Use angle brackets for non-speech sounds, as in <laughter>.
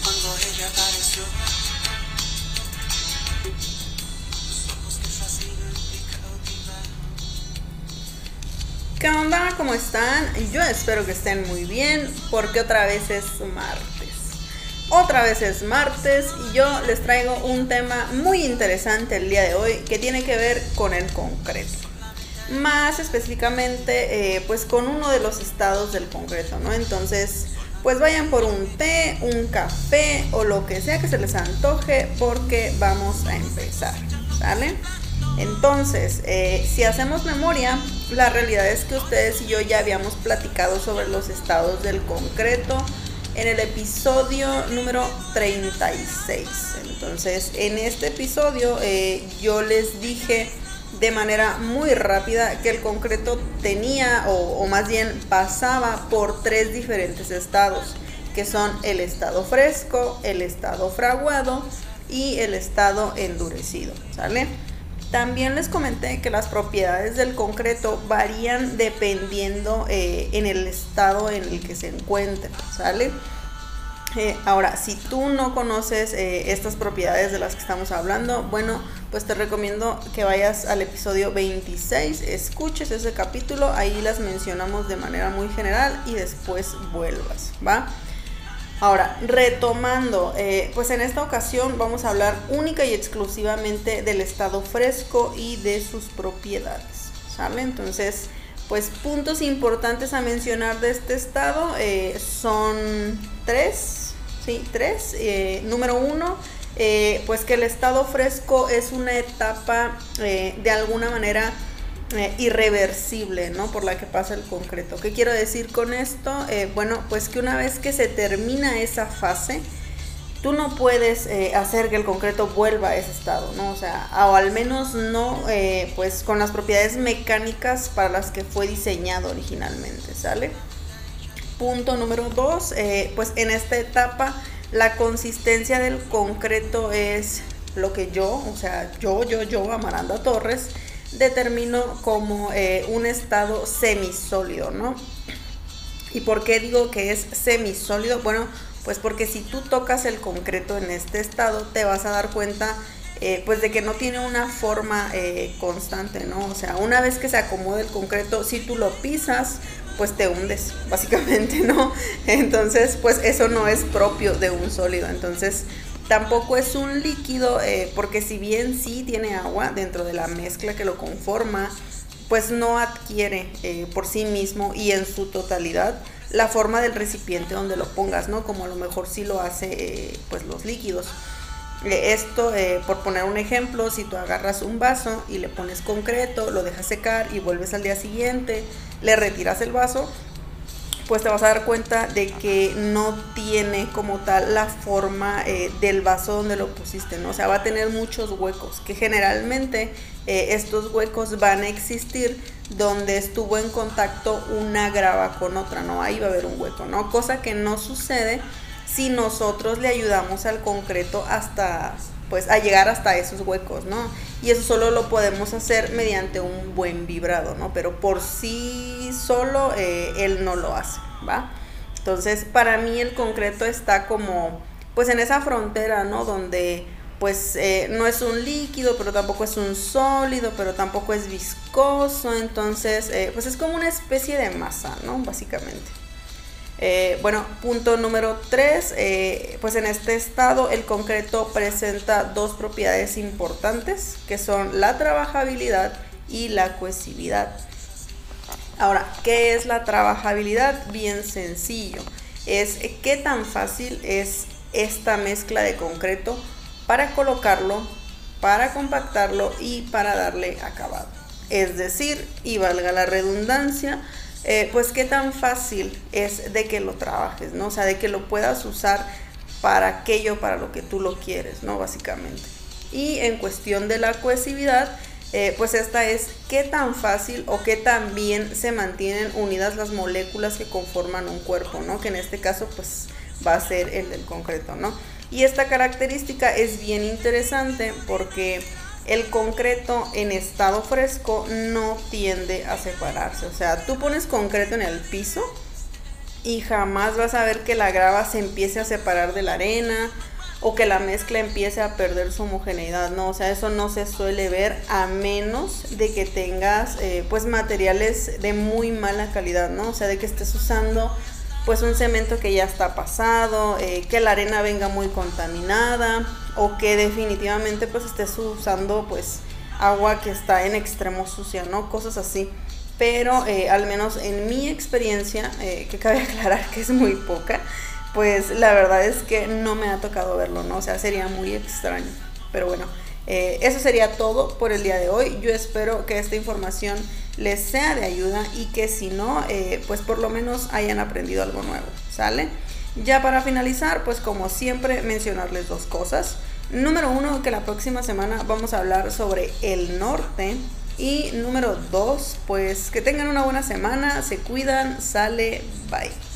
cuando ella apareció. ¿Qué onda? ¿Cómo están? Yo espero que estén muy bien porque otra vez es martes. Otra vez es martes y yo les traigo un tema muy interesante el día de hoy que tiene que ver con el concreto. Más específicamente, eh, pues con uno de los estados del concreto, ¿no? Entonces, pues vayan por un té, un café o lo que sea que se les antoje porque vamos a empezar, ¿sale? Entonces, eh, si hacemos memoria, la realidad es que ustedes y yo ya habíamos platicado sobre los estados del concreto en el episodio número 36. Entonces, en este episodio eh, yo les dije de manera muy rápida que el concreto tenía o, más bien pasaba por tres diferentes estados, que son el estado fresco, el estado fraguado y el estado endurecido, ¿sale? También les comenté que las propiedades del concreto varían dependiendo eh, en el estado en el que se encuentren, ¿sale? Eh, ahora, si tú no conoces eh, estas propiedades de las que estamos hablando, bueno, pues te recomiendo que vayas al episodio 26, escuches ese capítulo, ahí las mencionamos de manera muy general y después vuelvas, ¿va? Ahora, retomando, eh, pues en esta ocasión vamos a hablar única y exclusivamente del estado fresco y de sus propiedades, ¿sale? Entonces, pues puntos importantes a mencionar de este estado eh, son tres, ¿sí? Tres. Eh, número uno, eh, pues que el estado fresco es una etapa de alguna manera irreversible, ¿no? Por la que pasa el concreto. ¿Qué quiero decir con esto? Bueno, pues que una vez que se termina esa fase, tú no puedes eh, hacer que el concreto vuelva a ese estado, ¿no? O sea, o al menos no, eh, pues con las propiedades mecánicas para las que fue diseñado originalmente, ¿sale? Punto número dos, eh, pues en esta etapa la consistencia del concreto es lo que yo, o sea, yo, yo, yo, Amaranda Torres, determino como un estado semisólido, ¿no? ¿Y por qué digo que es semisólido? Bueno, pues porque si tú tocas el concreto en este estado, te vas a dar cuenta eh, pues de que no tiene una forma eh, constante, ¿no? O sea, una vez que se acomoda el concreto, si tú lo pisas, pues te hundes, <laughs> básicamente, ¿no? Entonces, pues eso no es propio de un sólido. Entonces, tampoco es un líquido, eh, porque si bien sí tiene agua dentro de la mezcla que lo conforma, pues no adquiere por sí mismo y en su totalidad la forma del recipiente donde lo pongas, ¿no? Como a lo mejor sí lo hace eh, pues los líquidos. Eh, Esto, eh, por poner un ejemplo, si tú agarras un vaso y le pones concreto, lo dejas secar y vuelves al día siguiente, le retiras el vaso, pues te vas a dar cuenta de que no tiene como tal la forma del vaso donde lo pusiste, ¿no? O sea, va a tener muchos huecos, que generalmente estos huecos van a existir donde estuvo en contacto una grava con otra, ¿no? Ahí va a haber un hueco, ¿no? Cosa que no sucede si nosotros le ayudamos al concreto hasta pues a llegar hasta esos huecos, ¿no? Y eso solo lo podemos hacer mediante un buen vibrado, ¿no? Pero por sí solo eh, él no lo hace, ¿va? Entonces, para mí el concreto está como, pues en esa frontera, ¿no? Donde pues eh, no es un líquido, pero tampoco es un sólido, pero tampoco es viscoso, entonces, eh, pues es como una especie de masa, ¿no? Básicamente. Eh, bueno, punto número 3, pues en este estado el concreto presenta dos propiedades importantes que son la trabajabilidad y la cohesividad. Ahora, ¿qué es la trabajabilidad? Bien sencillo. Es qué tan fácil es esta mezcla de concreto para colocarlo, para compactarlo y para darle acabado. Es decir, y valga la redundancia, eh, pues qué tan fácil es de que lo trabajes, ¿no? O sea, de que lo puedas usar para aquello para lo que tú lo quieres, ¿no? Básicamente. Y en cuestión de la cohesividad, eh, pues esta es qué tan fácil o qué tan bien se mantienen unidas las moléculas que conforman un cuerpo, ¿no? Que en este caso, pues va a ser el del concreto, ¿no? Y esta característica es bien interesante porque el concreto en estado fresco no tiende a separarse. O sea, tú pones concreto en el piso y jamás vas a ver que la grava se empiece a separar de la arena o que la mezcla empiece a perder su homogeneidad, ¿no? O sea, eso no se suele ver a menos de que tengas eh, pues materiales de muy mala calidad, ¿no? O sea, de que estés usando pues un cemento que ya está pasado, eh, que la arena venga muy contaminada o que definitivamente pues estés usando pues agua que está en extremo sucia, ¿no? Cosas así. Pero eh, al menos en mi experiencia, que cabe <laughs> aclarar que es muy poca, pues la verdad es que no me ha tocado verlo, ¿no? O sea, sería muy extraño. Pero bueno, eh, eso sería todo por el día de hoy. Yo espero que esta información les sea de ayuda y que si no, eh, pues por lo menos hayan aprendido algo nuevo, ¿sale? Ya para finalizar, pues como siempre, mencionarles dos cosas. Número uno, que la próxima semana vamos a hablar sobre el norte. Y número dos, pues que tengan una buena semana, se cuidan, sale, bye.